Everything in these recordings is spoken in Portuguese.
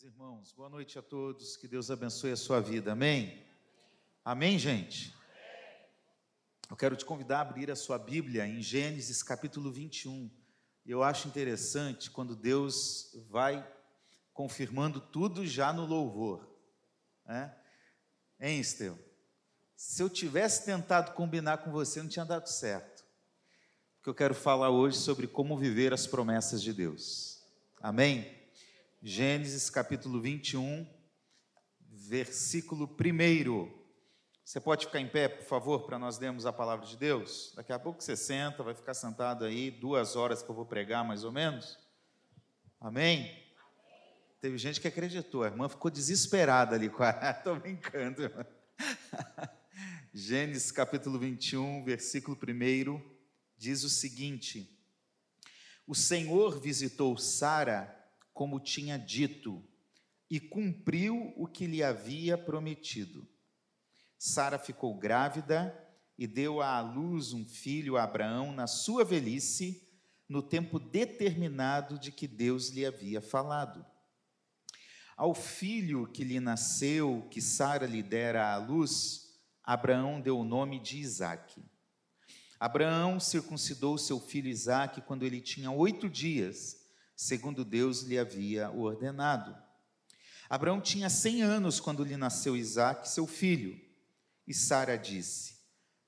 Meus irmãos, boa noite a todos, que Deus abençoe a sua vida, amém? Amém, gente? Eu quero te convidar a abrir a sua Bíblia em Gênesis capítulo 21. Eu acho interessante quando Deus vai confirmando tudo já no louvor. Né? Hein? Se eu tivesse tentado combinar com você, não tinha dado certo. Porque eu quero falar hoje sobre como viver as promessas de Deus. Amém? Gênesis capítulo 21, versículo 1. Você pode ficar em pé, por favor, para nós lermos a palavra de Deus? Daqui a pouco você senta, vai ficar sentado aí, duas horas que eu vou pregar, mais ou menos. Amém? Teve gente que acreditou, a irmã ficou desesperada ali. Estou brincando. Gênesis capítulo 21, versículo 1, diz o seguinte: O Senhor visitou Sara como tinha dito, e cumpriu o que lhe havia prometido. Sara ficou grávida e deu à luz um filho a Abraão na sua velhice, no tempo determinado de que Deus lhe havia falado. Ao filho que lhe nasceu, que Sara lhe dera à luz, Abraão deu o nome de Isaque. Abraão circuncidou seu filho Isaque quando ele tinha oito dias segundo Deus lhe havia ordenado. Abraão tinha cem anos quando lhe nasceu Isaque, seu filho, e Sara disse: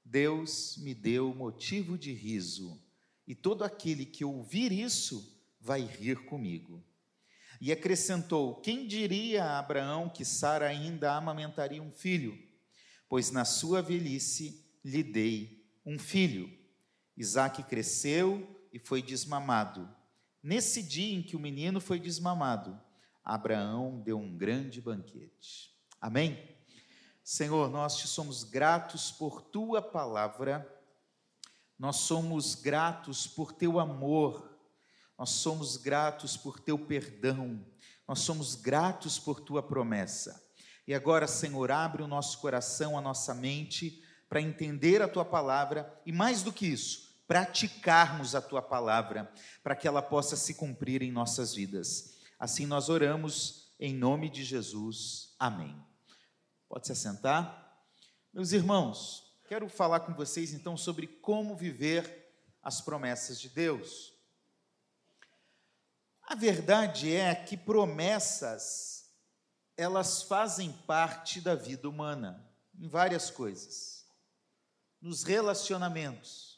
Deus me deu motivo de riso, e todo aquele que ouvir isso vai rir comigo. E acrescentou: Quem diria a Abraão que Sara ainda amamentaria um filho? Pois na sua velhice lhe dei um filho. Isaque cresceu e foi desmamado Nesse dia em que o menino foi desmamado, Abraão deu um grande banquete. Amém? Senhor, nós te somos gratos por tua palavra, nós somos gratos por teu amor, nós somos gratos por teu perdão, nós somos gratos por tua promessa. E agora, Senhor, abre o nosso coração, a nossa mente, para entender a tua palavra e, mais do que isso, praticarmos a tua palavra, para que ela possa se cumprir em nossas vidas. Assim nós oramos em nome de Jesus. Amém. Pode se assentar? Meus irmãos, quero falar com vocês então sobre como viver as promessas de Deus. A verdade é que promessas elas fazem parte da vida humana em várias coisas. Nos relacionamentos,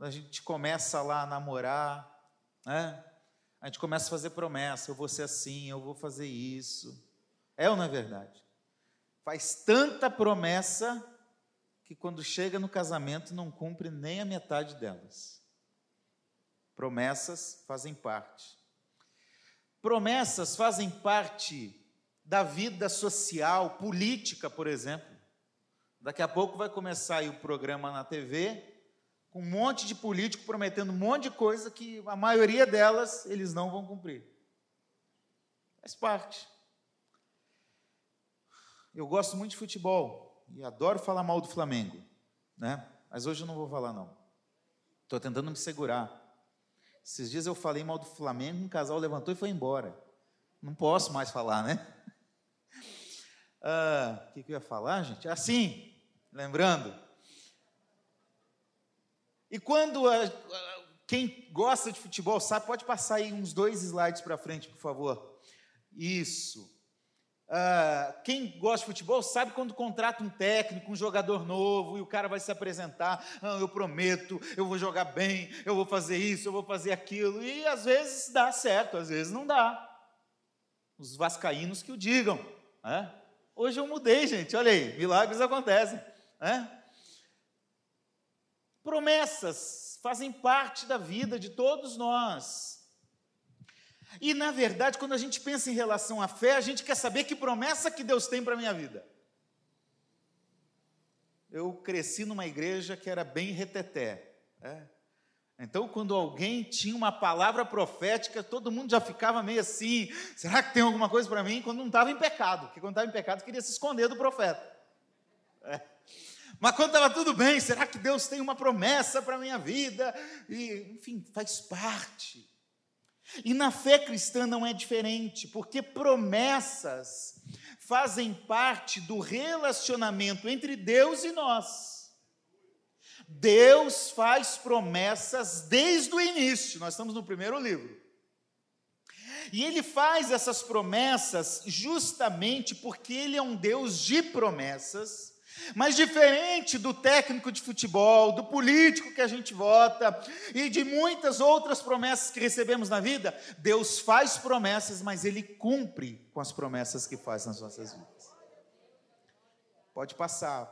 a gente começa lá a namorar, né? A gente começa a fazer promessa, eu vou ser assim, eu vou fazer isso. É ou não é verdade? Faz tanta promessa que quando chega no casamento não cumpre nem a metade delas. Promessas fazem parte. Promessas fazem parte da vida social, política, por exemplo. Daqui a pouco vai começar aí o programa na TV com um monte de político prometendo um monte de coisa que a maioria delas eles não vão cumprir. Faz parte. Eu gosto muito de futebol e adoro falar mal do Flamengo, né? Mas hoje eu não vou falar não. Estou tentando me segurar. Esses dias eu falei mal do Flamengo, um casal levantou e foi embora. Não posso mais falar, né? Ah, o que, que eu ia falar, gente? Assim, lembrando, e quando a, a, quem gosta de futebol sabe, pode passar aí uns dois slides para frente, por favor. Isso. Uh, quem gosta de futebol sabe quando contrata um técnico, um jogador novo, e o cara vai se apresentar, ah, eu prometo, eu vou jogar bem, eu vou fazer isso, eu vou fazer aquilo, e às vezes dá certo, às vezes não dá. Os vascaínos que o digam. Né? Hoje eu mudei, gente, olha aí, milagres acontecem. Né? Promessas fazem parte da vida de todos nós. E, na verdade, quando a gente pensa em relação à fé, a gente quer saber que promessa que Deus tem para a minha vida. Eu cresci numa igreja que era bem reteté. É? Então, quando alguém tinha uma palavra profética, todo mundo já ficava meio assim: será que tem alguma coisa para mim? Quando não estava em pecado, porque quando estava em pecado queria se esconder do profeta. É. Mas quando estava tudo bem, será que Deus tem uma promessa para a minha vida? E, enfim, faz parte. E na fé cristã não é diferente, porque promessas fazem parte do relacionamento entre Deus e nós. Deus faz promessas desde o início, nós estamos no primeiro livro. E ele faz essas promessas justamente porque ele é um Deus de promessas, mas diferente do técnico de futebol, do político que a gente vota e de muitas outras promessas que recebemos na vida, Deus faz promessas, mas ele cumpre com as promessas que faz nas nossas vidas. Pode passar,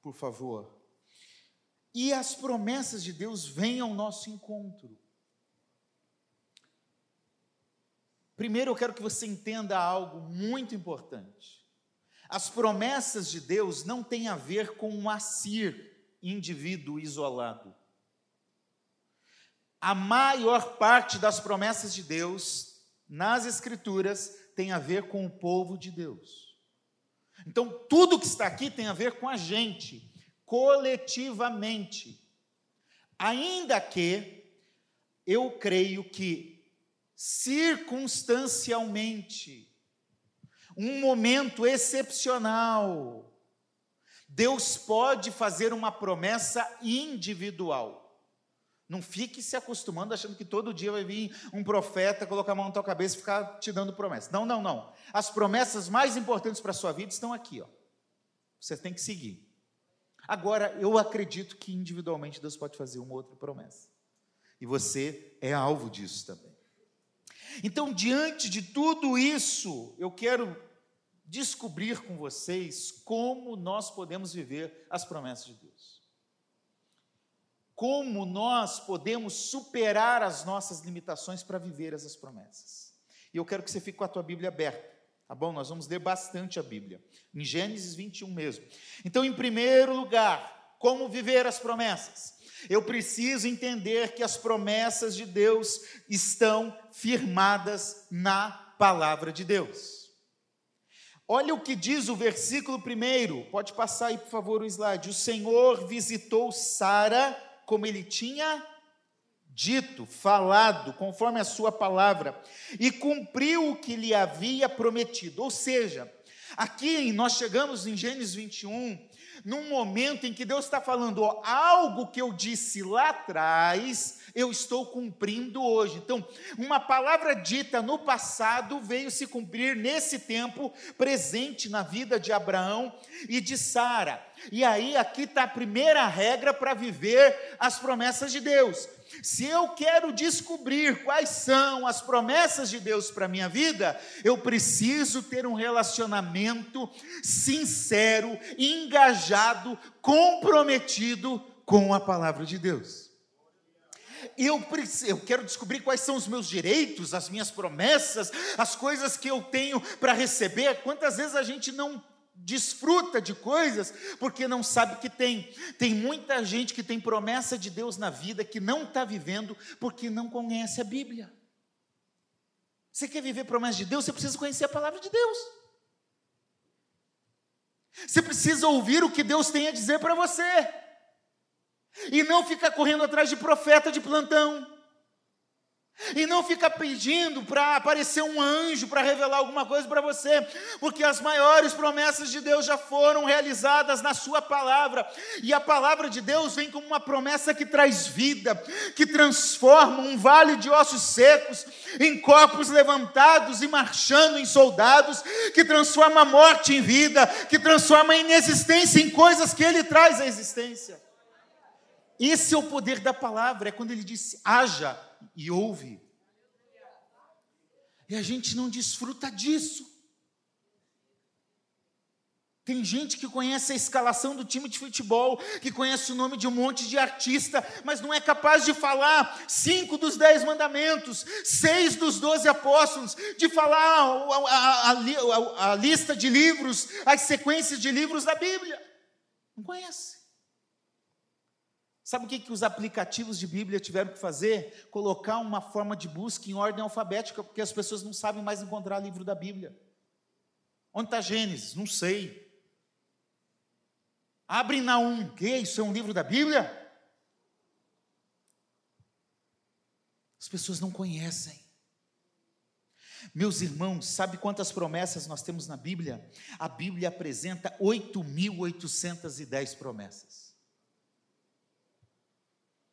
por favor. E as promessas de Deus vêm ao nosso encontro. Primeiro eu quero que você entenda algo muito importante. As promessas de Deus não têm a ver com um assir, indivíduo isolado. A maior parte das promessas de Deus nas Escrituras tem a ver com o povo de Deus. Então, tudo que está aqui tem a ver com a gente, coletivamente. Ainda que eu creio que circunstancialmente, um momento excepcional. Deus pode fazer uma promessa individual. Não fique se acostumando achando que todo dia vai vir um profeta colocar a mão na tua cabeça e ficar te dando promessa. Não, não, não. As promessas mais importantes para a sua vida estão aqui, ó. Você tem que seguir. Agora, eu acredito que individualmente Deus pode fazer uma outra promessa. E você é alvo disso também. Então, diante de tudo isso, eu quero descobrir com vocês como nós podemos viver as promessas de Deus. Como nós podemos superar as nossas limitações para viver essas promessas. E eu quero que você fique com a tua Bíblia aberta, tá bom? Nós vamos ler bastante a Bíblia, em Gênesis 21 mesmo. Então, em primeiro lugar, como viver as promessas? Eu preciso entender que as promessas de Deus estão firmadas na palavra de Deus. Olha o que diz o versículo primeiro, pode passar aí, por favor, o slide. O Senhor visitou Sara como ele tinha dito, falado, conforme a sua palavra, e cumpriu o que lhe havia prometido. Ou seja, aqui nós chegamos em Gênesis 21, num momento em que Deus está falando, ó, algo que eu disse lá atrás, eu estou cumprindo hoje. Então, uma palavra dita no passado veio se cumprir nesse tempo presente na vida de Abraão e de Sara. E aí, aqui está a primeira regra para viver as promessas de Deus. Se eu quero descobrir quais são as promessas de Deus para a minha vida, eu preciso ter um relacionamento sincero, engajado, comprometido com a palavra de Deus. Eu, eu quero descobrir quais são os meus direitos, as minhas promessas, as coisas que eu tenho para receber. Quantas vezes a gente não desfruta de coisas porque não sabe que tem. Tem muita gente que tem promessa de Deus na vida que não está vivendo porque não conhece a Bíblia. Você quer viver promessa de Deus? Você precisa conhecer a palavra de Deus. Você precisa ouvir o que Deus tem a dizer para você. E não ficar correndo atrás de profeta de plantão. E não fica pedindo para aparecer um anjo para revelar alguma coisa para você, porque as maiores promessas de Deus já foram realizadas na Sua palavra, e a palavra de Deus vem como uma promessa que traz vida, que transforma um vale de ossos secos em corpos levantados e marchando em soldados, que transforma a morte em vida, que transforma a inexistência em coisas que Ele traz à existência. Esse é o poder da palavra, é quando Ele diz: haja e ouve. E a gente não desfruta disso. Tem gente que conhece a escalação do time de futebol, que conhece o nome de um monte de artista, mas não é capaz de falar cinco dos dez mandamentos, seis dos doze apóstolos, de falar a, a, a, a lista de livros, as sequências de livros da Bíblia. Não conhece. Sabe o que, que os aplicativos de Bíblia tiveram que fazer? Colocar uma forma de busca em ordem alfabética, porque as pessoas não sabem mais encontrar livro da Bíblia. Onde está Gênesis? Não sei. Abre Naum. Que isso é um livro da Bíblia? As pessoas não conhecem. Meus irmãos, sabe quantas promessas nós temos na Bíblia? A Bíblia apresenta 8.810 promessas.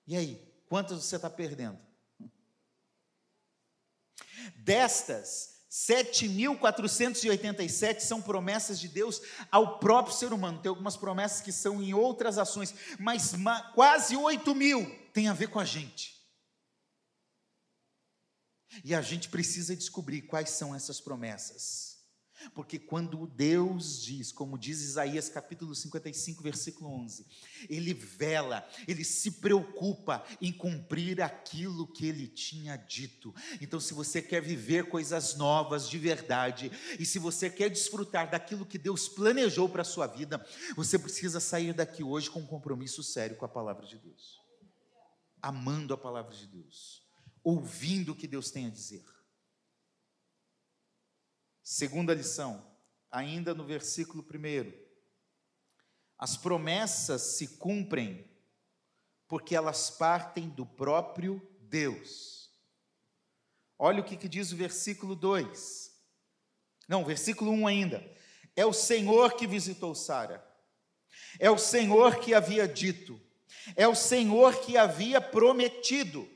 E aí, quantas você está perdendo? Destas, 7.487 são promessas de Deus ao próprio ser humano. Tem algumas promessas que são em outras ações, mas quase 8 mil tem a ver com a gente. E a gente precisa descobrir quais são essas promessas. Porque quando Deus diz, como diz Isaías capítulo 55, versículo 11, ele vela, ele se preocupa em cumprir aquilo que ele tinha dito. Então, se você quer viver coisas novas de verdade, e se você quer desfrutar daquilo que Deus planejou para a sua vida, você precisa sair daqui hoje com um compromisso sério com a palavra de Deus, amando a palavra de Deus ouvindo o que Deus tem a dizer. Segunda lição, ainda no versículo primeiro. As promessas se cumprem porque elas partem do próprio Deus. Olha o que, que diz o versículo 2. Não, versículo 1 ainda. É o Senhor que visitou Sara. É o Senhor que havia dito. É o Senhor que havia prometido.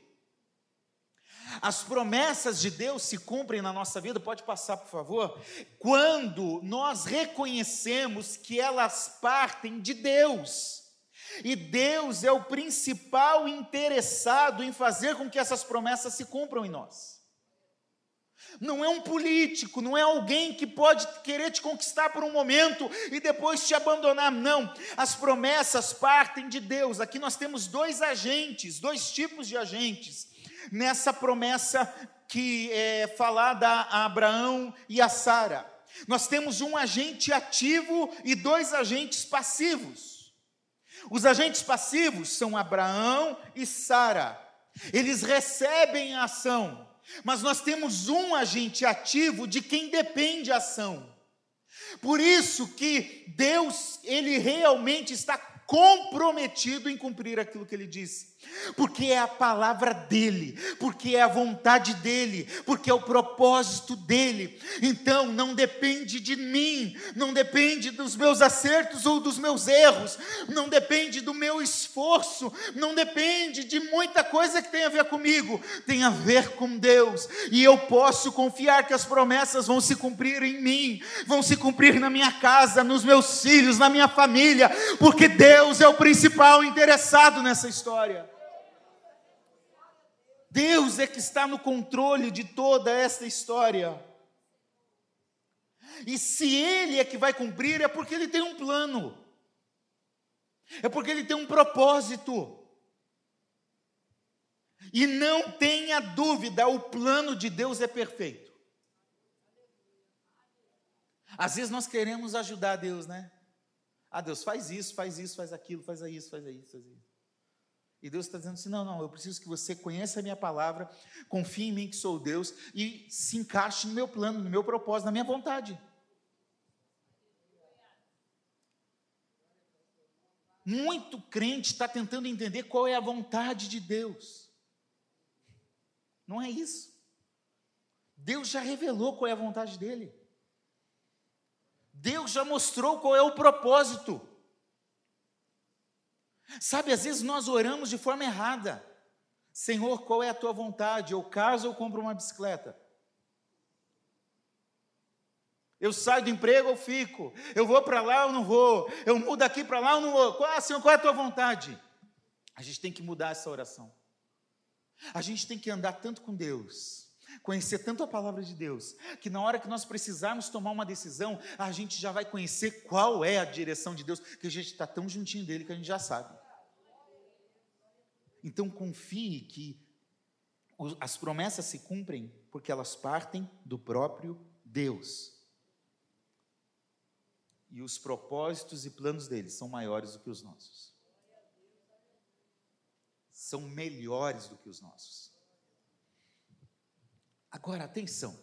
As promessas de Deus se cumprem na nossa vida, pode passar, por favor, quando nós reconhecemos que elas partem de Deus. E Deus é o principal interessado em fazer com que essas promessas se cumpram em nós. Não é um político, não é alguém que pode querer te conquistar por um momento e depois te abandonar. Não, as promessas partem de Deus. Aqui nós temos dois agentes, dois tipos de agentes nessa promessa que é falada a Abraão e a Sara. Nós temos um agente ativo e dois agentes passivos. Os agentes passivos são Abraão e Sara. Eles recebem a ação, mas nós temos um agente ativo de quem depende a ação. Por isso que Deus, ele realmente está comprometido em cumprir aquilo que ele disse porque é a palavra dele, porque é a vontade dele, porque é o propósito dele. Então não depende de mim, não depende dos meus acertos ou dos meus erros, não depende do meu esforço, não depende de muita coisa que tem a ver comigo, tem a ver com Deus. E eu posso confiar que as promessas vão se cumprir em mim, vão se cumprir na minha casa, nos meus filhos, na minha família, porque Deus é o principal interessado nessa história. Deus é que está no controle de toda esta história. E se Ele é que vai cumprir, é porque Ele tem um plano, é porque Ele tem um propósito. E não tenha dúvida, o plano de Deus é perfeito. Às vezes nós queremos ajudar Deus, né? Ah, Deus, faz isso, faz isso, faz aquilo, faz isso, faz isso, faz isso. E Deus está dizendo assim: não, não, eu preciso que você conheça a minha palavra, confie em mim que sou Deus e se encaixe no meu plano, no meu propósito, na minha vontade. Muito crente está tentando entender qual é a vontade de Deus. Não é isso. Deus já revelou qual é a vontade dele. Deus já mostrou qual é o propósito. Sabe, às vezes nós oramos de forma errada. Senhor, qual é a tua vontade? Eu caso ou compro uma bicicleta? Eu saio do emprego ou fico? Eu vou para lá ou não vou? Eu mudo aqui para lá ou não vou? Qual, Senhor, qual é a tua vontade? A gente tem que mudar essa oração. A gente tem que andar tanto com Deus, conhecer tanto a palavra de Deus, que na hora que nós precisarmos tomar uma decisão, a gente já vai conhecer qual é a direção de Deus, que a gente está tão juntinho dele que a gente já sabe. Então confie que as promessas se cumprem porque elas partem do próprio Deus. E os propósitos e planos dele são maiores do que os nossos. São melhores do que os nossos. Agora, atenção.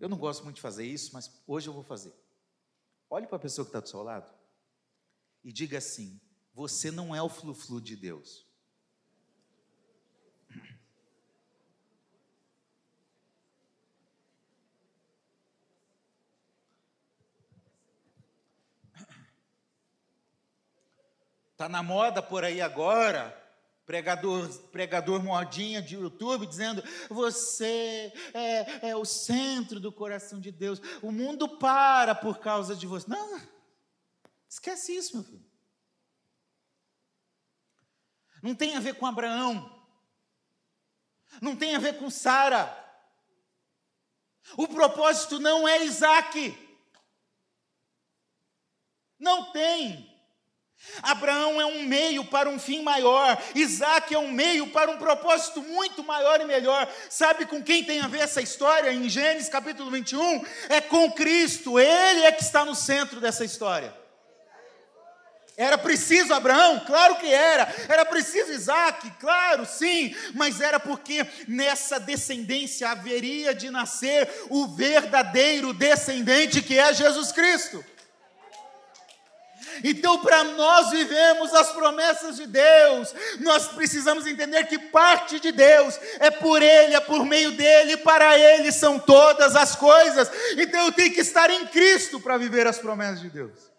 Eu não gosto muito de fazer isso, mas hoje eu vou fazer. Olhe para a pessoa que está do seu lado e diga assim: Você não é o fluflu de Deus. Está na moda por aí agora pregador, pregador modinha de YouTube dizendo: você é, é, o centro do coração de Deus, o mundo para por causa de você. Não, esquece isso, meu filho. Não tem a ver com Abraão, não tem a ver com Sara. O propósito não é Isaac. Não tem. Abraão é um meio para um fim maior, Isaac é um meio para um propósito muito maior e melhor. Sabe com quem tem a ver essa história em Gênesis capítulo 21? É com Cristo, ele é que está no centro dessa história. Era preciso Abraão? Claro que era. Era preciso Isaac? Claro, sim. Mas era porque nessa descendência haveria de nascer o verdadeiro descendente que é Jesus Cristo. Então, para nós vivemos as promessas de Deus, nós precisamos entender que parte de Deus é por Ele, é por meio dele, para Ele são todas as coisas. Então, eu tenho que estar em Cristo para viver as promessas de Deus.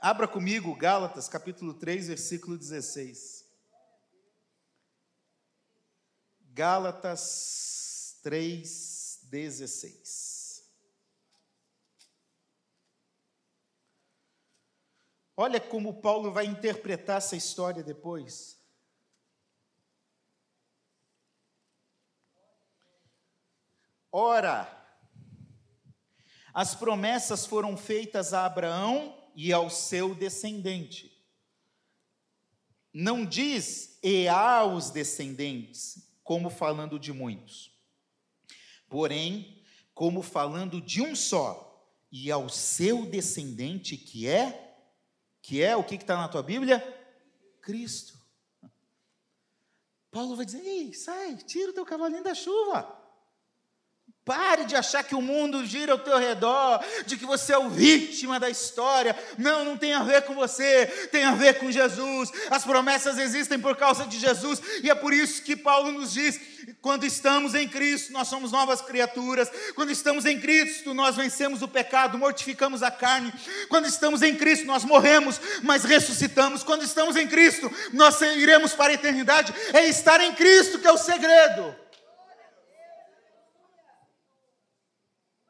Abra comigo Gálatas, capítulo 3, versículo 16. Gálatas 3, 16. Olha como Paulo vai interpretar essa história depois. Ora, as promessas foram feitas a Abraão e ao seu descendente. Não diz e aos descendentes, como falando de muitos, porém, como falando de um só, e ao seu descendente, que é que é o que está na tua Bíblia? Cristo. Paulo vai dizer: ei, sai, tira o teu cavalinho da chuva. Pare de achar que o mundo gira ao teu redor, de que você é o vítima da história. Não, não tem a ver com você, tem a ver com Jesus. As promessas existem por causa de Jesus, e é por isso que Paulo nos diz: quando estamos em Cristo, nós somos novas criaturas. Quando estamos em Cristo, nós vencemos o pecado, mortificamos a carne. Quando estamos em Cristo, nós morremos, mas ressuscitamos. Quando estamos em Cristo, nós iremos para a eternidade. É estar em Cristo que é o segredo.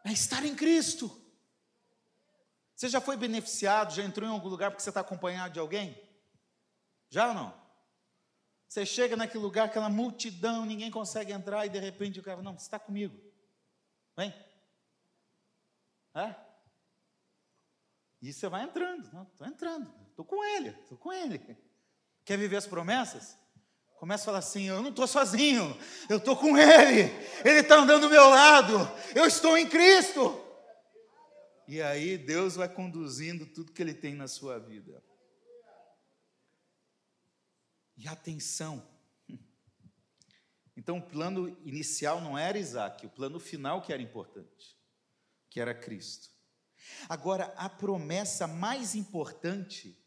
É estar em Cristo. Você já foi beneficiado, já entrou em algum lugar porque você está acompanhado de alguém? Já ou não? Você chega naquele lugar, aquela multidão, ninguém consegue entrar, e de repente o cara, não, você está comigo. Vem. É? E você vai entrando, não, estou entrando, estou com ele, estou com ele. Quer viver as promessas? Começa a falar assim: eu não estou sozinho, eu estou com ele, ele está andando do meu lado, eu estou em Cristo. E aí Deus vai conduzindo tudo que ele tem na sua vida. E atenção. Então o plano inicial não era Isaac, o plano final que era importante, que era Cristo. Agora, a promessa mais importante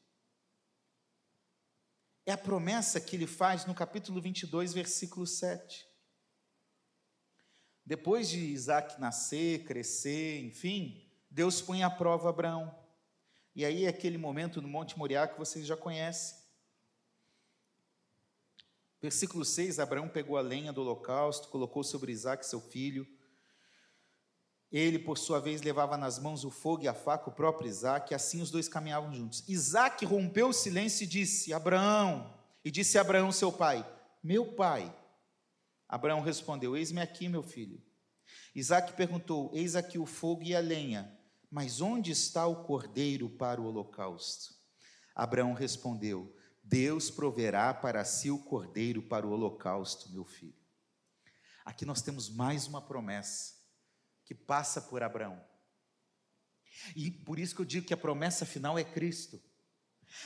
é a promessa que ele faz no capítulo 22, versículo 7. Depois de Isaac nascer, crescer, enfim, Deus põe à prova Abraão. E aí é aquele momento no Monte Moriá que vocês já conhecem. Versículo 6: Abraão pegou a lenha do holocausto, colocou sobre Isaac, seu filho. Ele, por sua vez, levava nas mãos o fogo e a faca, o próprio Isaac, e assim os dois caminhavam juntos. Isaac rompeu o silêncio e disse: Abraão, e disse a Abraão, seu pai: Meu pai. Abraão respondeu: Eis-me aqui, meu filho. Isaac perguntou: Eis aqui o fogo e a lenha, mas onde está o cordeiro para o holocausto? Abraão respondeu: Deus proverá para si o cordeiro para o holocausto, meu filho. Aqui nós temos mais uma promessa que passa por Abraão. E por isso que eu digo que a promessa final é Cristo.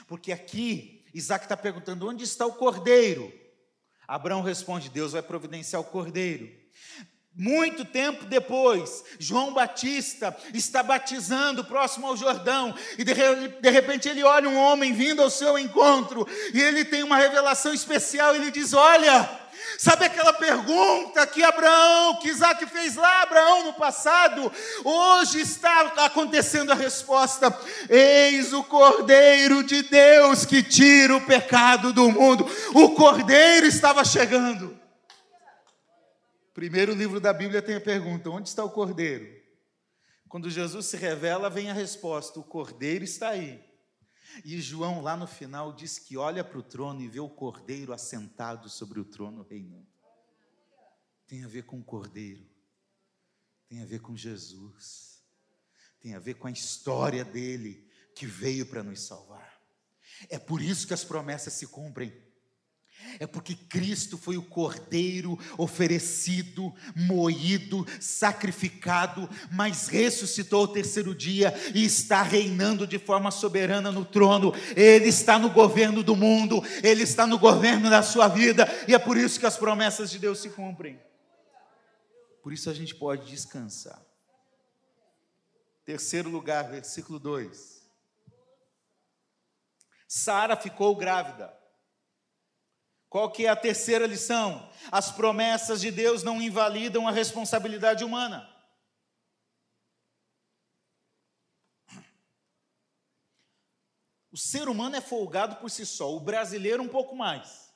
Porque aqui Isaac está perguntando: onde está o cordeiro? Abraão responde: Deus vai providenciar o cordeiro. Muito tempo depois, João Batista está batizando próximo ao Jordão, e de, de, repente ele olha um homem vindo ao seu encontro, e ele tem uma revelação especial. Ele diz: Olha, Sabe aquela pergunta que Abraão, que Isaac fez lá, Abraão, no passado? Hoje está acontecendo a resposta: Eis o Cordeiro de Deus que tira o pecado do mundo. O Cordeiro estava chegando. Primeiro livro da Bíblia tem a pergunta: onde está o Cordeiro? Quando Jesus se revela, vem a resposta: o Cordeiro está aí. E João, lá no final, diz que olha para o trono e vê o cordeiro assentado sobre o trono reinando. Tem a ver com o cordeiro, tem a ver com Jesus, tem a ver com a história dele que veio para nos salvar. É por isso que as promessas se cumprem. É porque Cristo foi o cordeiro oferecido, moído, sacrificado, mas ressuscitou ao terceiro dia e está reinando de forma soberana no trono. Ele está no governo do mundo, ele está no governo da sua vida, e é por isso que as promessas de Deus se cumprem. Por isso a gente pode descansar. Terceiro lugar, versículo 2. Sara ficou grávida. Qual que é a terceira lição? As promessas de Deus não invalidam a responsabilidade humana. O ser humano é folgado por si só, o brasileiro um pouco mais.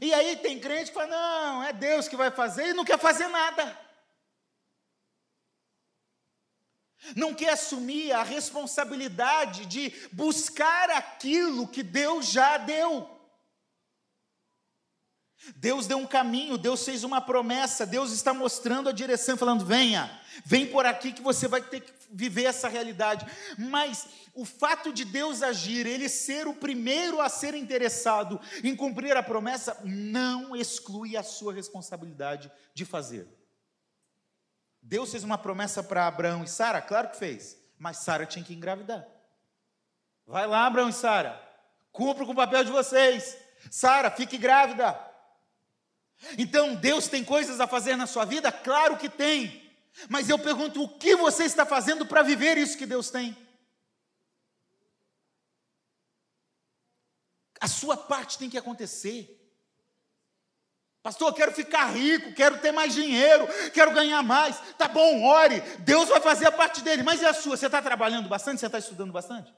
E aí tem crente que fala: não, é Deus que vai fazer e não quer fazer nada. Não quer assumir a responsabilidade de buscar aquilo que Deus já deu. Deus deu um caminho, Deus fez uma promessa, Deus está mostrando a direção, falando: venha, vem por aqui que você vai ter que viver essa realidade. Mas o fato de Deus agir, Ele ser o primeiro a ser interessado em cumprir a promessa, não exclui a sua responsabilidade de fazer. Deus fez uma promessa para Abraão e Sara? Claro que fez, mas Sara tinha que engravidar. Vai lá, Abraão e Sara, cumpra com o papel de vocês. Sara, fique grávida. Então, Deus tem coisas a fazer na sua vida? Claro que tem. Mas eu pergunto, o que você está fazendo para viver isso que Deus tem? A sua parte tem que acontecer. Pastor, quero ficar rico, quero ter mais dinheiro, quero ganhar mais. Tá bom, ore. Deus vai fazer a parte dele, mas e a sua? Você está trabalhando bastante? Você está estudando bastante?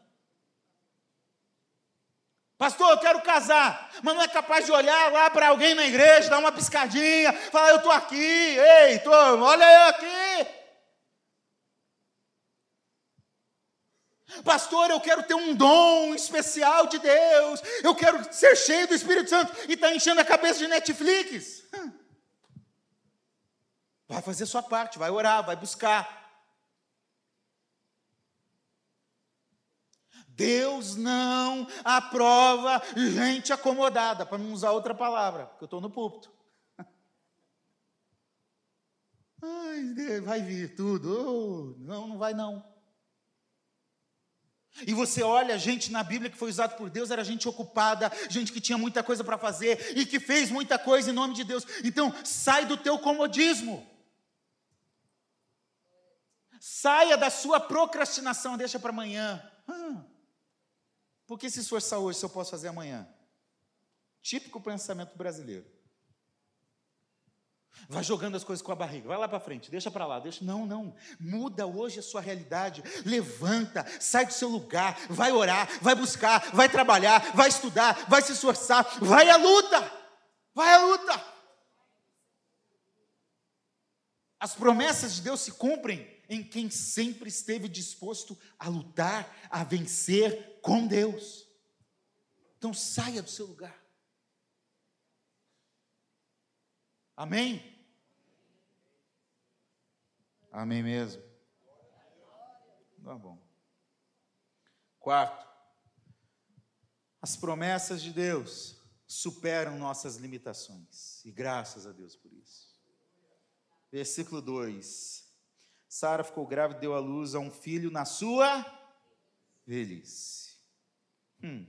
Pastor, eu quero casar, mas não é capaz de olhar lá para alguém na igreja, dar uma piscadinha, falar: Eu estou aqui, ei, tô, olha eu aqui. Pastor, eu quero ter um dom especial de Deus, eu quero ser cheio do Espírito Santo e está enchendo a cabeça de Netflix. Vai fazer sua parte, vai orar, vai buscar. Deus não aprova gente acomodada, para não usar outra palavra, porque eu estou no púlpito. Ai, vai vir tudo. Oh, não, não vai não. E você olha, gente na Bíblia que foi usado por Deus era gente ocupada, gente que tinha muita coisa para fazer e que fez muita coisa em nome de Deus. Então, sai do teu comodismo. Saia da sua procrastinação, deixa para amanhã. Ah, por que se esforçar hoje se eu posso fazer amanhã? Típico pensamento brasileiro. Vai jogando as coisas com a barriga, vai lá para frente, deixa para lá, deixa. Não, não. Muda hoje a sua realidade. Levanta, sai do seu lugar, vai orar, vai buscar, vai trabalhar, vai estudar, vai se esforçar, vai à luta. Vai à luta. As promessas de Deus se cumprem em quem sempre esteve disposto a lutar, a vencer com Deus. Então saia do seu lugar. Amém? Amém mesmo? Tá bom. Quarto, as promessas de Deus superam nossas limitações, e graças a Deus por isso. Versículo 2: Sara ficou grávida e deu à luz a um filho na sua velhice. Hum.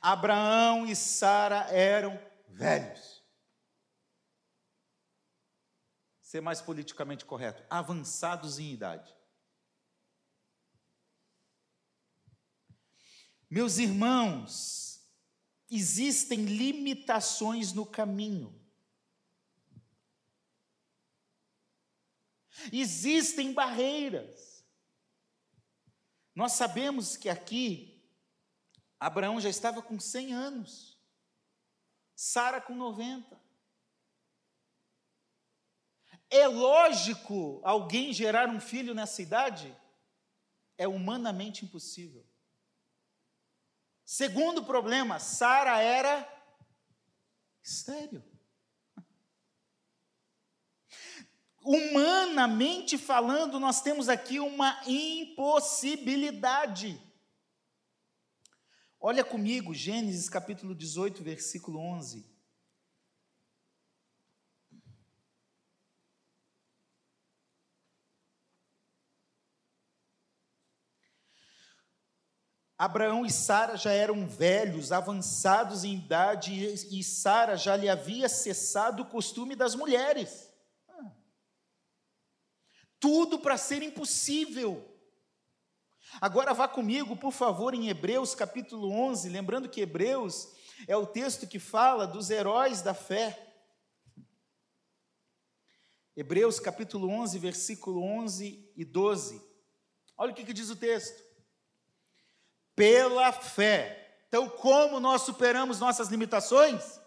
Abraão e Sara eram velhos ser mais politicamente correto, avançados em idade. Meus irmãos, existem limitações no caminho. Existem barreiras. Nós sabemos que aqui Abraão já estava com 100 anos, Sara com 90. É lógico alguém gerar um filho nessa idade? É humanamente impossível. Segundo problema, Sara era estéreo. Humanamente falando, nós temos aqui uma impossibilidade. Olha comigo, Gênesis capítulo 18, versículo 11. Abraão e Sara já eram velhos, avançados em idade, e Sara já lhe havia cessado o costume das mulheres. Tudo para ser impossível. Agora vá comigo, por favor, em Hebreus capítulo 11, lembrando que Hebreus é o texto que fala dos heróis da fé. Hebreus capítulo 11, versículo 11 e 12. Olha o que, que diz o texto pela fé. Então, como nós superamos nossas limitações?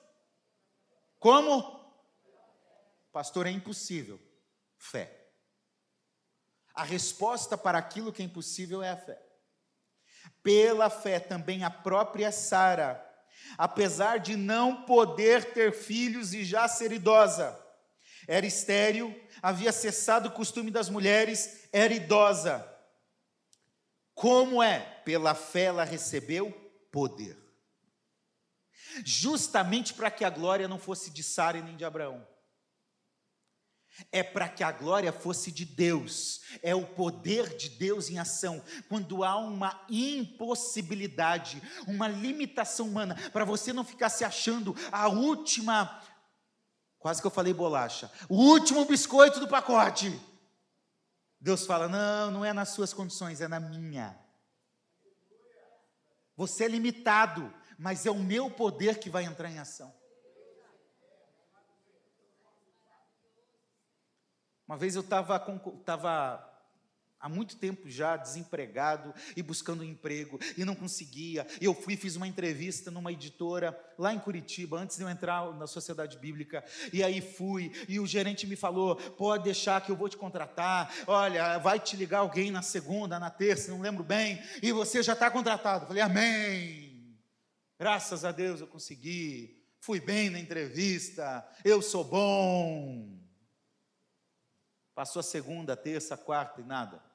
Como? Pastor, é impossível. Fé. A resposta para aquilo que é impossível é a fé. Pela fé, também a própria Sara, apesar de não poder ter filhos e já ser idosa, era estéril, havia cessado o costume das mulheres, era idosa como é? Pela fé ela recebeu poder. Justamente para que a glória não fosse de Sara e nem de Abraão. É para que a glória fosse de Deus, é o poder de Deus em ação. Quando há uma impossibilidade, uma limitação humana, para você não ficar se achando a última, quase que eu falei bolacha, o último biscoito do pacote. Deus fala: não, não é nas suas condições, é na minha. Você é limitado, mas é o meu poder que vai entrar em ação. Uma vez eu estava há muito tempo já desempregado e buscando um emprego e não conseguia. Eu fui fiz uma entrevista numa editora lá em Curitiba antes de eu entrar na Sociedade Bíblica. E aí fui e o gerente me falou: "Pode deixar que eu vou te contratar. Olha, vai te ligar alguém na segunda, na terça, não lembro bem, e você já está contratado". Eu falei: "Amém". Graças a Deus eu consegui. Fui bem na entrevista. Eu sou bom. Passou a segunda, terça, quarta e nada.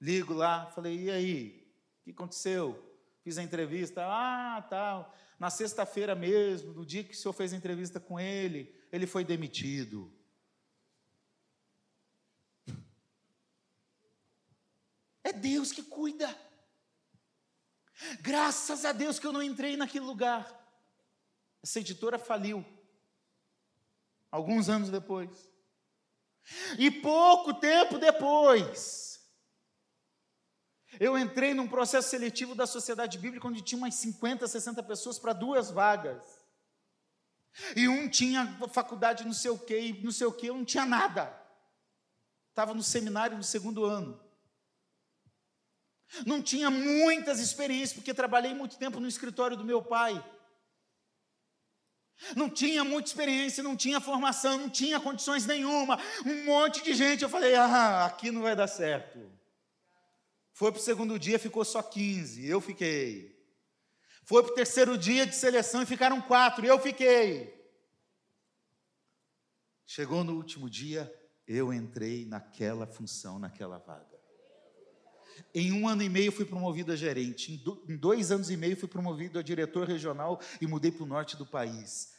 Ligo lá, falei, e aí? O que aconteceu? Fiz a entrevista, ah, tal. Na sexta-feira mesmo, no dia que o senhor fez a entrevista com ele, ele foi demitido. É Deus que cuida. Graças a Deus que eu não entrei naquele lugar. Essa editora faliu. Alguns anos depois. E pouco tempo depois, eu entrei num processo seletivo da sociedade bíblica onde tinha umas 50, 60 pessoas para duas vagas. E um tinha faculdade não sei o quê, e não sei o quê, eu não tinha nada. Estava no seminário no segundo ano. Não tinha muitas experiências, porque trabalhei muito tempo no escritório do meu pai. Não tinha muita experiência, não tinha formação, não tinha condições nenhuma. Um monte de gente. Eu falei: ah, aqui não vai dar certo. Foi para o segundo dia, ficou só 15, eu fiquei. Foi para o terceiro dia de seleção e ficaram quatro, eu fiquei. Chegou no último dia, eu entrei naquela função, naquela vaga. Em um ano e meio fui promovido a gerente, em dois anos e meio fui promovido a diretor regional e mudei para o norte do país.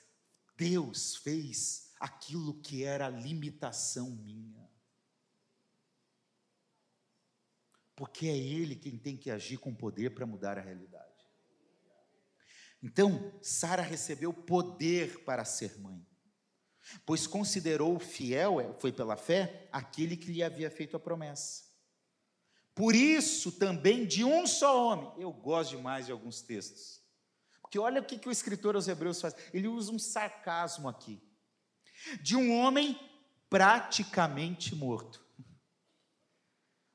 Deus fez aquilo que era limitação minha. Porque é Ele quem tem que agir com poder para mudar a realidade. Então, Sara recebeu poder para ser mãe, pois considerou fiel, é, foi pela fé, aquele que lhe havia feito a promessa. Por isso também de um só homem. Eu gosto demais de alguns textos. Porque olha o que, que o escritor aos Hebreus faz. Ele usa um sarcasmo aqui. De um homem praticamente morto.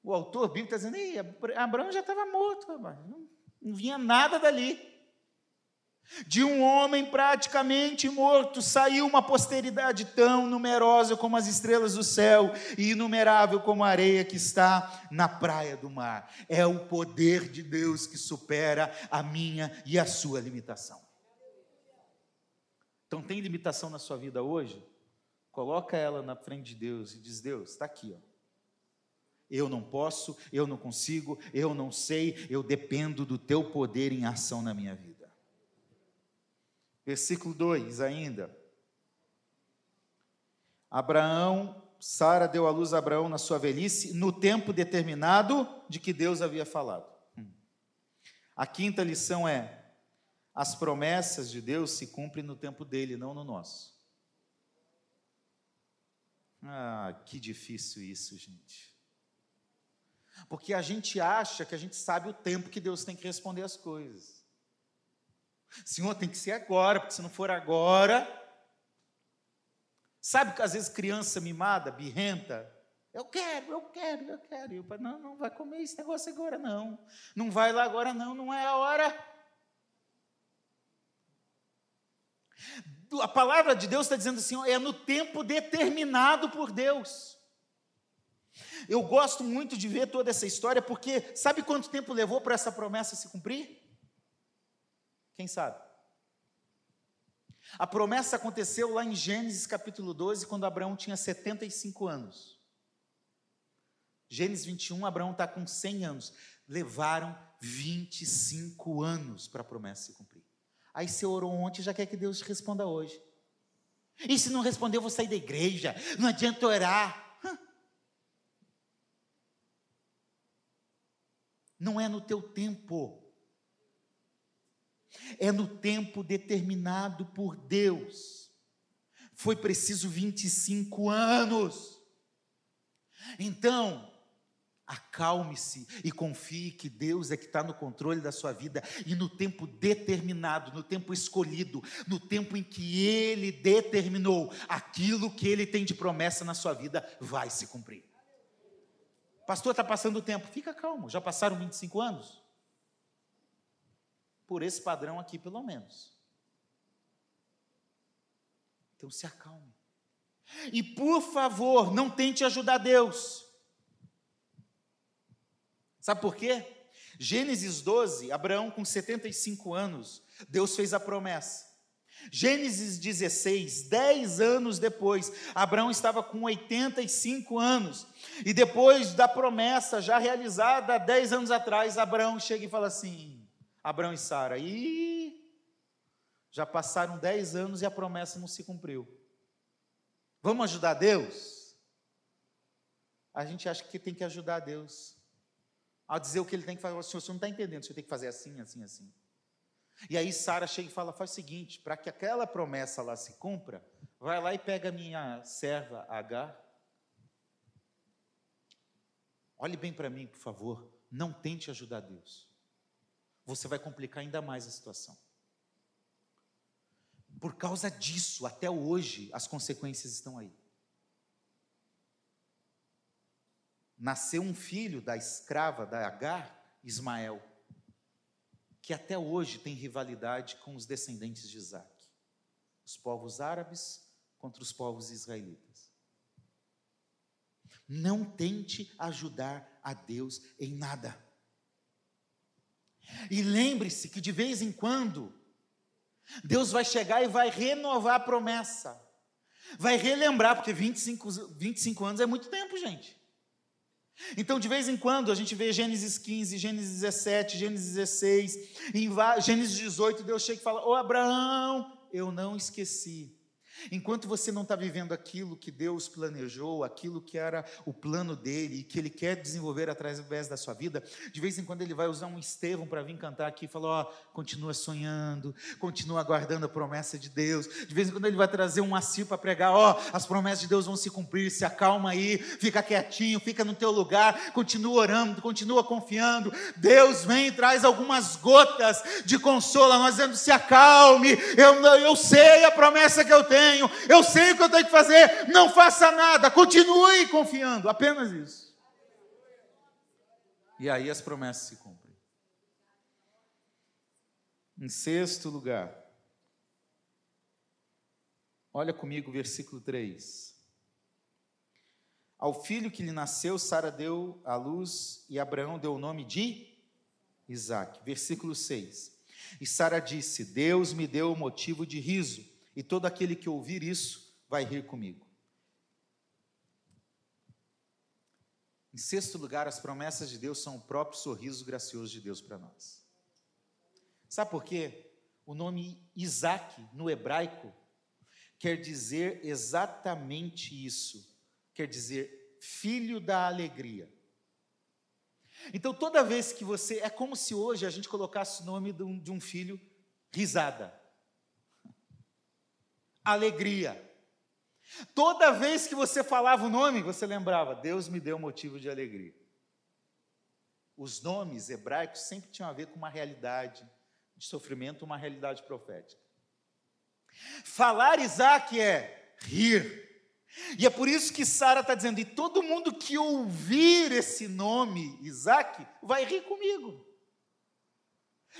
O autor bíblico está dizendo, Ei, Abraão já estava morto, não, não vinha nada dali. De um homem praticamente morto saiu uma posteridade tão numerosa como as estrelas do céu e inumerável como a areia que está na praia do mar. É o poder de Deus que supera a minha e a sua limitação. Então, tem limitação na sua vida hoje? Coloca ela na frente de Deus e diz: Deus, está aqui, ó. Eu não posso, eu não consigo, eu não sei, eu dependo do teu poder em ação na minha vida. Versículo 2 ainda. Abraão, Sara deu à luz a Abraão na sua velhice, no tempo determinado de que Deus havia falado. Hum. A quinta lição é: as promessas de Deus se cumprem no tempo dele, não no nosso. Ah, que difícil isso, gente. Porque a gente acha que a gente sabe o tempo que Deus tem que responder as coisas. Senhor, tem que ser agora, porque se não for agora. Sabe que às vezes criança mimada, birrenta, eu quero, eu quero, eu quero. E o pai, não, não vai comer esse negócio agora, não. Não vai lá agora, não, não é a hora. A palavra de Deus está dizendo assim: é no tempo determinado por Deus. Eu gosto muito de ver toda essa história, porque sabe quanto tempo levou para essa promessa se cumprir? Quem sabe? A promessa aconteceu lá em Gênesis capítulo 12, quando Abraão tinha 75 anos. Gênesis 21, Abraão está com 100 anos. Levaram 25 anos para a promessa se cumprir. Aí você orou ontem já quer que Deus responda hoje. E se não responder, eu vou sair da igreja. Não adianta orar. Não é no teu tempo. É no tempo determinado por Deus. Foi preciso 25 anos. Então, acalme-se e confie que Deus é que está no controle da sua vida e no tempo determinado, no tempo escolhido, no tempo em que Ele determinou, aquilo que Ele tem de promessa na sua vida vai se cumprir. Pastor, está passando o tempo. Fica calmo, já passaram 25 anos? Por esse padrão aqui, pelo menos. Então se acalme. E por favor, não tente ajudar Deus. Sabe por quê? Gênesis 12, Abraão com 75 anos, Deus fez a promessa. Gênesis 16, dez anos depois, Abraão estava com 85 anos, e depois da promessa já realizada dez anos atrás, Abraão chega e fala assim: Abraão e Sara, e já passaram dez anos e a promessa não se cumpriu. Vamos ajudar Deus? A gente acha que tem que ajudar Deus. Ao dizer o que ele tem que fazer, o senhor, o senhor não está entendendo, o senhor tem que fazer assim, assim, assim. E aí Sara chega e fala: faz o seguinte, para que aquela promessa lá se cumpra, vai lá e pega a minha serva H. Olhe bem para mim, por favor. Não tente ajudar Deus. Você vai complicar ainda mais a situação. Por causa disso, até hoje, as consequências estão aí. Nasceu um filho da escrava da Agar, Ismael que até hoje tem rivalidade com os descendentes de Isaac, os povos árabes contra os povos israelitas. Não tente ajudar a Deus em nada. E lembre-se que de vez em quando, Deus vai chegar e vai renovar a promessa. Vai relembrar, porque 25, 25 anos é muito tempo, gente. Então, de vez em quando, a gente vê Gênesis 15, Gênesis 17, Gênesis 16, em Gênesis 18, Deus chega e fala: Ô Abraão, eu não esqueci. Enquanto você não está vivendo aquilo que Deus planejou, aquilo que era o plano dele e que ele quer desenvolver através da sua vida, de vez em quando ele vai usar um Estevão para vir cantar aqui e falar: ó, continua sonhando, continua aguardando a promessa de Deus. De vez em quando ele vai trazer um Assir para pregar: ó, as promessas de Deus vão se cumprir, se acalma aí, fica quietinho, fica no teu lugar, continua orando, continua confiando. Deus vem e traz algumas gotas de consolo, nós dizendo: se acalme, eu, eu sei a promessa que eu tenho tenho, eu sei o que eu tenho que fazer, não faça nada, continue confiando, apenas isso. E aí as promessas se cumprem. Em sexto lugar, olha comigo o versículo 3. Ao filho que lhe nasceu, Sara deu a luz e Abraão deu o nome de Isaac. Versículo 6. E Sara disse: Deus me deu o motivo de riso e todo aquele que ouvir isso vai rir comigo. Em sexto lugar, as promessas de Deus são o próprio sorriso gracioso de Deus para nós. Sabe por quê? O nome Isaac, no hebraico, quer dizer exatamente isso. Quer dizer filho da alegria. Então, toda vez que você. É como se hoje a gente colocasse o nome de um, de um filho risada alegria. Toda vez que você falava o nome, você lembrava, Deus me deu motivo de alegria. Os nomes hebraicos sempre tinham a ver com uma realidade de sofrimento, uma realidade profética. Falar Isaac é rir. E é por isso que Sara está dizendo: e todo mundo que ouvir esse nome, Isaac, vai rir comigo.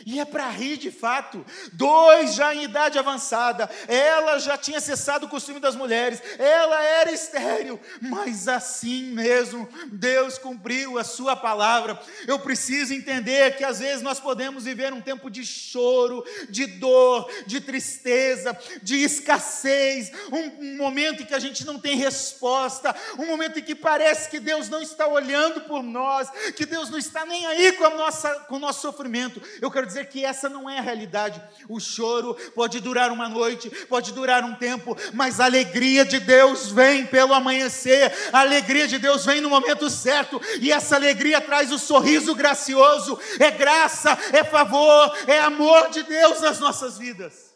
E é para rir de fato. Dois já em idade avançada. Ela já tinha cessado o costume das mulheres. Ela era estéril. Mas assim mesmo, Deus cumpriu a sua palavra. Eu preciso entender que às vezes nós podemos viver um tempo de choro, de dor, de tristeza, de escassez. Um, momento em que a gente não tem resposta. Um momento em que parece que Deus não está olhando por nós. Que Deus não está nem aí com, nossa, com o nosso sofrimento. Eu quero quero dizer que essa não é a realidade. O choro pode durar uma noite, pode durar um tempo, mas a alegria de Deus vem pelo amanhecer, a alegria de Deus vem no momento certo, e essa alegria traz o sorriso gracioso, é graça, é favor, é amor de Deus nas nossas vidas.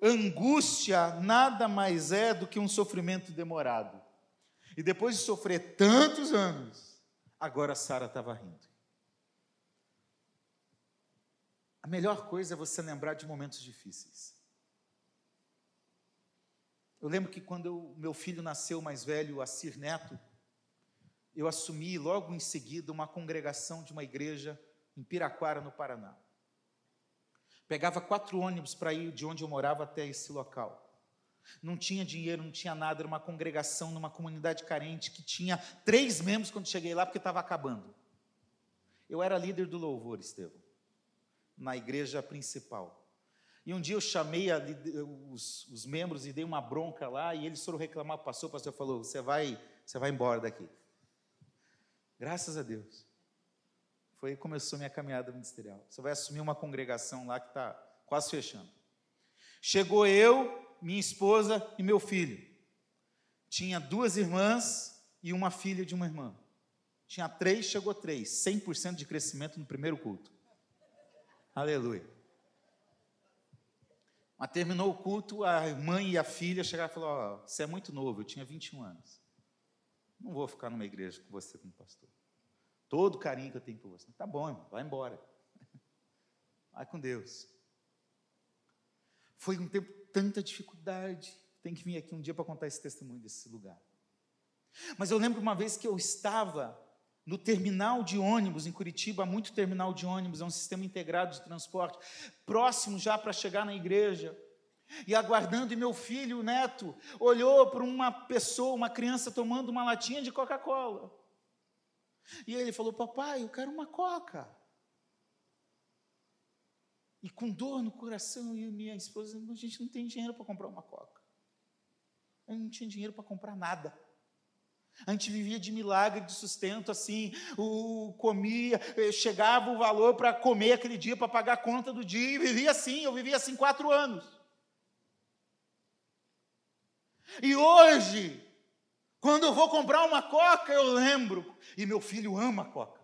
Angústia nada mais é do que um sofrimento demorado. E depois de sofrer tantos anos, agora Sara estava rindo. A melhor coisa é você lembrar de momentos difíceis. Eu lembro que quando o meu filho nasceu mais velho, Assir Neto, eu assumi logo em seguida uma congregação de uma igreja em Piraquara, no Paraná. Pegava quatro ônibus para ir de onde eu morava até esse local. Não tinha dinheiro, não tinha nada, era uma congregação numa comunidade carente que tinha três membros quando cheguei lá, porque estava acabando. Eu era líder do louvor, Estevão na igreja principal. E um dia eu chamei a, os, os, membros e dei uma bronca lá, e eles foram reclamar, passou, o pastor falou: você vai, você vai embora daqui. Graças a Deus. Foi aí que começou minha caminhada ministerial. Você vai assumir uma congregação lá que está quase fechando. Chegou eu, minha esposa e meu filho. Tinha duas irmãs e uma filha de uma irmã. Tinha três, chegou três. 100% de crescimento no primeiro culto. Aleluia. Mas terminou o culto, a mãe e a filha chegaram e falaram: oh, Você é muito novo, eu tinha 21 anos. Não vou ficar numa igreja com você como pastor. Todo o carinho que eu tenho por você. Tá bom, irmão, vai embora. Vai com Deus. Foi um tempo tanta dificuldade. Tem que vir aqui um dia para contar esse testemunho desse lugar. Mas eu lembro uma vez que eu estava no terminal de ônibus em Curitiba, há muito terminal de ônibus, é um sistema integrado de transporte, próximo já para chegar na igreja. E aguardando, e meu filho, o neto, olhou para uma pessoa, uma criança tomando uma latinha de Coca-Cola. E ele falou: Papai, eu quero uma Coca. E com dor no coração, e minha esposa, a gente não tem dinheiro para comprar uma Coca. Eu não tinha dinheiro para comprar nada. A gente vivia de milagre de sustento assim, o comia, eh, chegava o valor para comer aquele dia, para pagar a conta do dia, e vivia assim, eu vivia assim quatro anos. E hoje, quando eu vou comprar uma coca, eu lembro, e meu filho ama coca.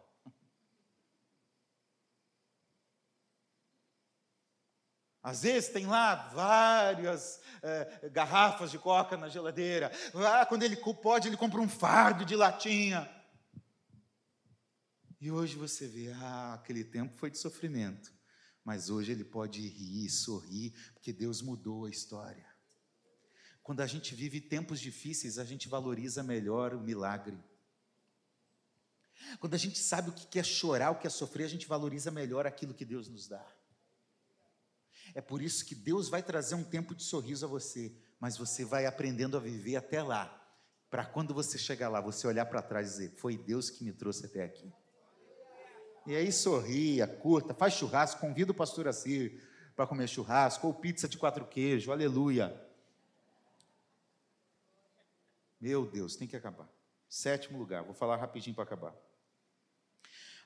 Às vezes tem lá várias é, garrafas de coca na geladeira. Lá, quando ele pode, ele compra um fardo de latinha. E hoje você vê, ah, aquele tempo foi de sofrimento. Mas hoje ele pode rir, sorrir, porque Deus mudou a história. Quando a gente vive tempos difíceis, a gente valoriza melhor o milagre. Quando a gente sabe o que é chorar, o que é sofrer, a gente valoriza melhor aquilo que Deus nos dá. É por isso que Deus vai trazer um tempo de sorriso a você, mas você vai aprendendo a viver até lá, para quando você chegar lá, você olhar para trás e dizer: Foi Deus que me trouxe até aqui. E aí sorria, curta, faz churrasco, convida o pastor Assir para comer churrasco, ou pizza de quatro queijos, aleluia. Meu Deus, tem que acabar. Sétimo lugar, vou falar rapidinho para acabar.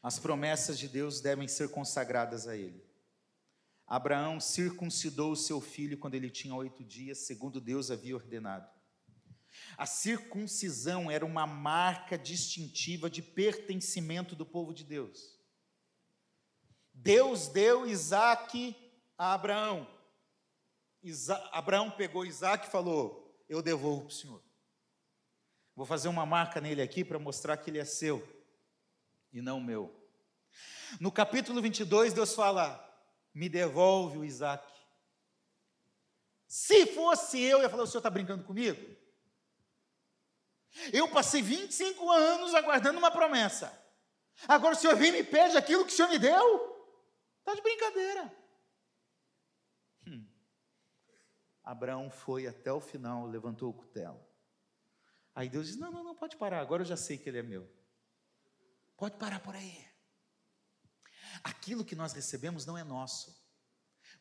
As promessas de Deus devem ser consagradas a Ele. Abraão circuncidou o seu filho quando ele tinha oito dias, segundo Deus havia ordenado. A circuncisão era uma marca distintiva de pertencimento do povo de Deus. Deus deu Isaac a Abraão. Isa Abraão pegou Isaac e falou: Eu devolvo para o Senhor. Vou fazer uma marca nele aqui para mostrar que ele é seu e não meu. No capítulo 22, Deus fala: me devolve o Isaac. Se fosse eu, eu ia falar: o senhor está brincando comigo? Eu passei 25 anos aguardando uma promessa. Agora o senhor vem e me pede aquilo que o senhor me deu? Está de brincadeira. Hum. Abraão foi até o final, levantou o cutelo. Aí Deus diz: Não, não, não, pode parar, agora eu já sei que ele é meu. Pode parar por aí. Aquilo que nós recebemos não é nosso.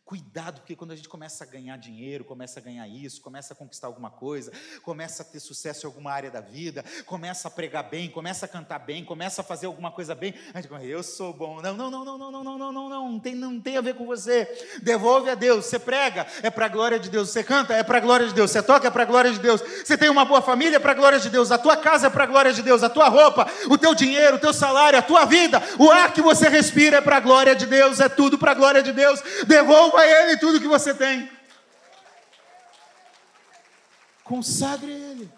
Cuidado, porque quando a gente começa a ganhar dinheiro, começa a ganhar isso, começa a conquistar alguma coisa, começa a ter sucesso em alguma área da vida, começa a pregar bem, começa a cantar bem, começa a fazer alguma coisa bem, a gente fala, eu sou bom. Não, não, não, não, não, não, não, não, não, não, não tem, não tem a ver com você. Devolve a Deus. Você prega, é para a glória de Deus. Você canta, é para a glória de Deus. Você toca, é para a glória de Deus. Você tem uma boa família, é para a glória de Deus. A tua casa é para a glória de Deus. A tua roupa, o teu dinheiro, o teu salário, a tua vida, o ar que você respira é para a glória de Deus. É tudo para a glória de Deus. Devolva a Ele tudo que você você tem. Consagre Ele.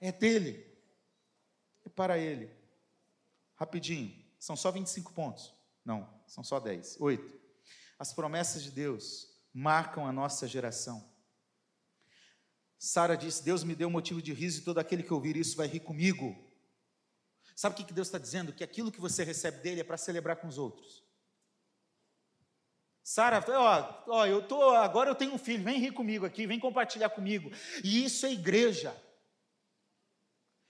É dele. É para Ele. Rapidinho. São só 25 pontos. Não, são só 10. 8. As promessas de Deus marcam a nossa geração. Sara disse: Deus me deu motivo de riso e todo aquele que ouvir isso vai rir comigo. Sabe o que Deus está dizendo? Que aquilo que você recebe dele é para celebrar com os outros. Sara, ó, ó, eu tô, agora eu tenho um filho, vem rir comigo aqui, vem compartilhar comigo. E isso é igreja.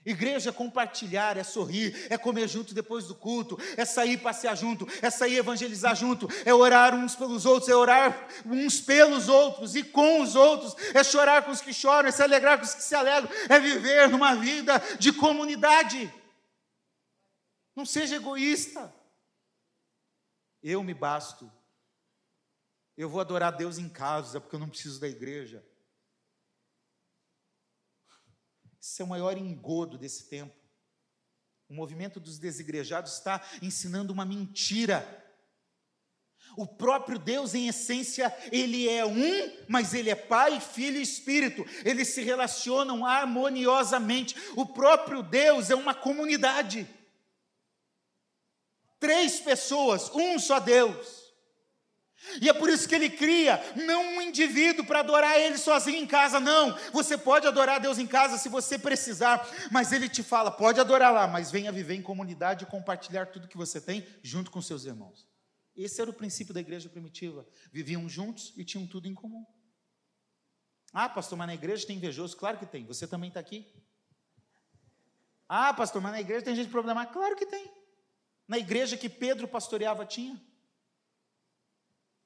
Igreja é compartilhar, é sorrir, é comer junto depois do culto, é sair passear junto, é sair evangelizar junto, é orar uns pelos outros, é orar uns pelos outros e com os outros, é chorar com os que choram, é se alegrar com os que se alegram, é viver numa vida de comunidade. Não seja egoísta. Eu me basto eu vou adorar Deus em casa, porque eu não preciso da igreja. Esse é o maior engodo desse tempo. O movimento dos desigrejados está ensinando uma mentira. O próprio Deus, em essência, ele é um, mas ele é Pai, Filho e Espírito. Eles se relacionam harmoniosamente. O próprio Deus é uma comunidade. Três pessoas, um só Deus. E é por isso que ele cria não um indivíduo para adorar ele sozinho em casa, não. Você pode adorar Deus em casa se você precisar, mas ele te fala: pode adorar lá, mas venha viver em comunidade e compartilhar tudo que você tem junto com seus irmãos. Esse era o princípio da igreja primitiva. Viviam juntos e tinham tudo em comum. Ah, pastor, mas na igreja tem invejoso? Claro que tem. Você também está aqui? Ah, pastor, mas na igreja tem gente problemática? Claro que tem. Na igreja que Pedro pastoreava tinha.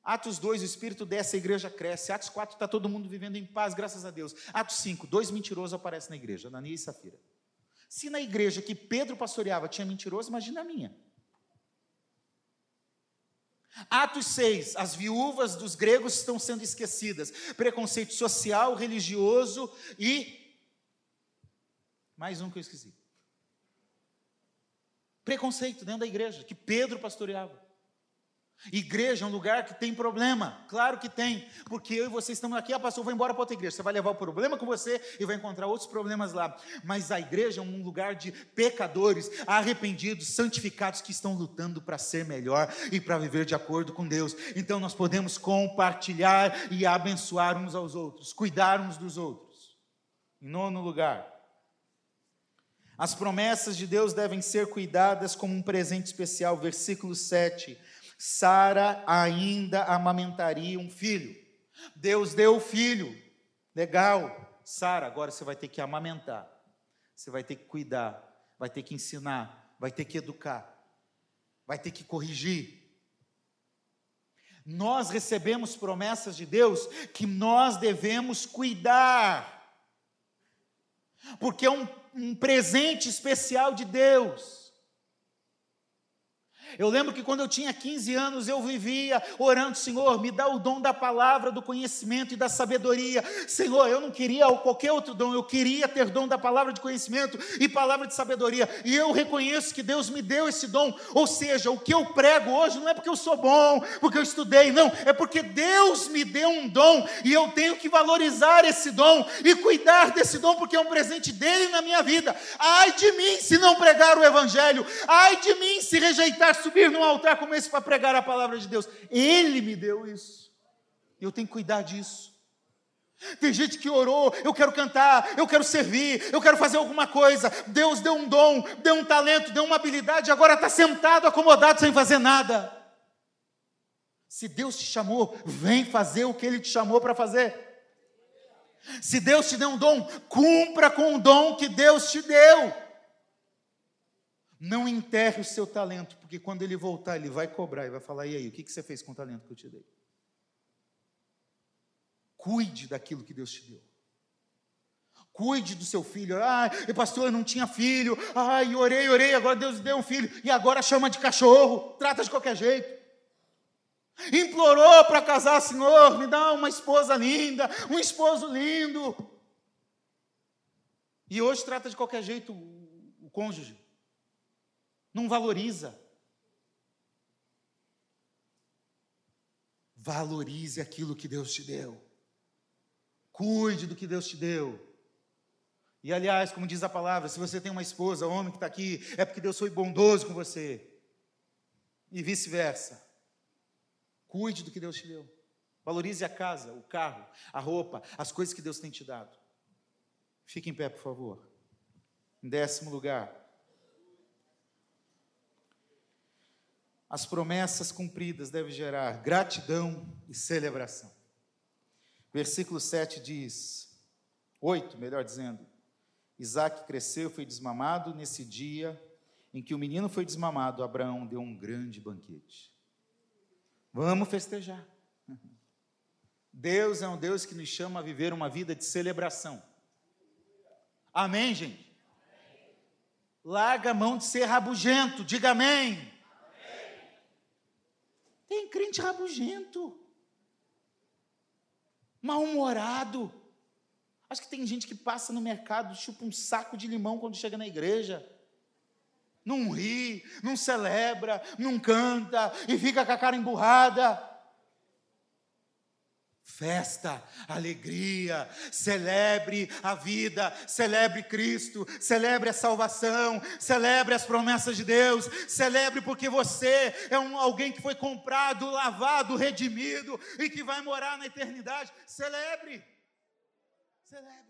Atos 2, o Espírito desce, a igreja cresce. Atos 4, está todo mundo vivendo em paz, graças a Deus. Atos 5, dois mentirosos aparecem na igreja, Ananias e Safira. Se na igreja que Pedro pastoreava tinha mentiroso, imagina a minha. Atos 6, as viúvas dos gregos estão sendo esquecidas. Preconceito social, religioso e. Mais um que eu esqueci. Preconceito dentro da igreja, que Pedro pastoreava. Igreja é um lugar que tem problema, claro que tem, porque eu e você estamos aqui, ah, pastor, vou embora para outra igreja. Você vai levar o problema com você e vai encontrar outros problemas lá. Mas a igreja é um lugar de pecadores, arrependidos, santificados que estão lutando para ser melhor e para viver de acordo com Deus. Então nós podemos compartilhar e abençoar uns aos outros, cuidar uns dos outros. Em nono lugar, as promessas de Deus devem ser cuidadas como um presente especial. Versículo 7 Sara ainda amamentaria um filho. Deus deu o filho. Legal. Sara, agora você vai ter que amamentar. Você vai ter que cuidar, vai ter que ensinar, vai ter que educar, vai ter que corrigir. Nós recebemos promessas de Deus que nós devemos cuidar, porque é um, um presente especial de Deus. Eu lembro que quando eu tinha 15 anos, eu vivia orando, Senhor, me dá o dom da palavra, do conhecimento e da sabedoria. Senhor, eu não queria qualquer outro dom, eu queria ter dom da palavra de conhecimento e palavra de sabedoria. E eu reconheço que Deus me deu esse dom. Ou seja, o que eu prego hoje não é porque eu sou bom, porque eu estudei, não, é porque Deus me deu um dom e eu tenho que valorizar esse dom e cuidar desse dom, porque é um presente dele na minha vida. Ai de mim se não pregar o evangelho, ai de mim se rejeitar subir num altar como esse para pregar a palavra de Deus. Ele me deu isso. Eu tenho que cuidar disso. Tem gente que orou, eu quero cantar, eu quero servir, eu quero fazer alguma coisa. Deus deu um dom, deu um talento, deu uma habilidade, agora está sentado, acomodado, sem fazer nada. Se Deus te chamou, vem fazer o que Ele te chamou para fazer. Se Deus te deu um dom, cumpra com o dom que Deus te deu. Não enterre o seu talento, porque quando ele voltar, ele vai cobrar e vai falar: e aí, o que você fez com o talento que eu te dei? Cuide daquilo que Deus te deu. Cuide do seu filho. Ah, pastor, eu não tinha filho. Ai, orei, orei, agora Deus deu um filho. E agora chama de cachorro. Trata de qualquer jeito. Implorou para casar, Senhor, me dá uma esposa linda, um esposo lindo. E hoje trata de qualquer jeito o cônjuge não valoriza. Valorize aquilo que Deus te deu. Cuide do que Deus te deu. E aliás, como diz a palavra, se você tem uma esposa, homem que está aqui, é porque Deus foi bondoso com você. E vice-versa. Cuide do que Deus te deu. Valorize a casa, o carro, a roupa, as coisas que Deus tem te dado. Fique em pé, por favor. Em décimo lugar, as promessas cumpridas devem gerar gratidão e celebração. Versículo 7 diz, 8, melhor dizendo, Isaac cresceu e foi desmamado nesse dia em que o menino foi desmamado, Abraão deu um grande banquete. Vamos festejar. Deus é um Deus que nos chama a viver uma vida de celebração. Amém, gente? Larga a mão de ser rabugento, diga amém. Tem crente rabugento, mal-humorado. Acho que tem gente que passa no mercado, chupa um saco de limão quando chega na igreja. Não ri, não celebra, não canta e fica com a cara emburrada festa, alegria, celebre a vida, celebre Cristo, celebre a salvação, celebre as promessas de Deus, celebre porque você é um, alguém que foi comprado, lavado, redimido e que vai morar na eternidade. Celebre, celebre.